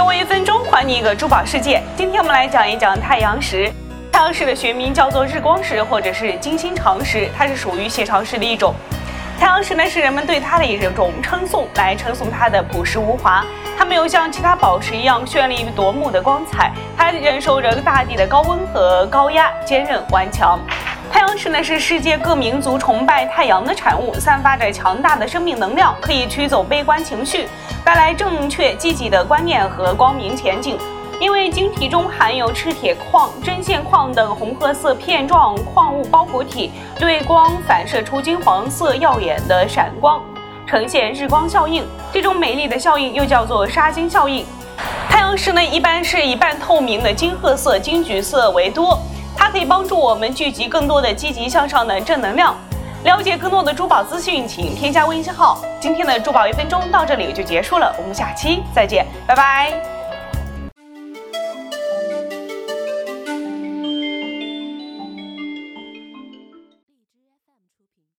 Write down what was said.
给我一分钟，还你一个珠宝世界。今天我们来讲一讲太阳石。太阳石的学名叫做日光石或者是金星长石，它是属于斜长石的一种。太阳石呢是人们对它的一种称颂，来称颂它的朴实无华。它没有像其他宝石一样绚丽夺目的光彩，它忍受着大地的高温和高压，坚韧顽强。太阳石呢是世界各民族崇拜太阳的产物，散发着强大的生命能量，可以驱走悲观情绪，带来正确积极的观念和光明前景。因为晶体中含有赤铁矿、针线矿等红褐色片状矿物包裹体，对光反射出金黄色耀眼的闪光，呈现日光效应。这种美丽的效应又叫做沙金效应。太阳石呢，一般是以半透明的金褐色、金橘色为多，它可以帮助我们聚集更多的积极向上的正能量。了解更多的珠宝资讯，请添加微信号。今天的珠宝一分钟到这里就结束了，我们下期再见，拜拜。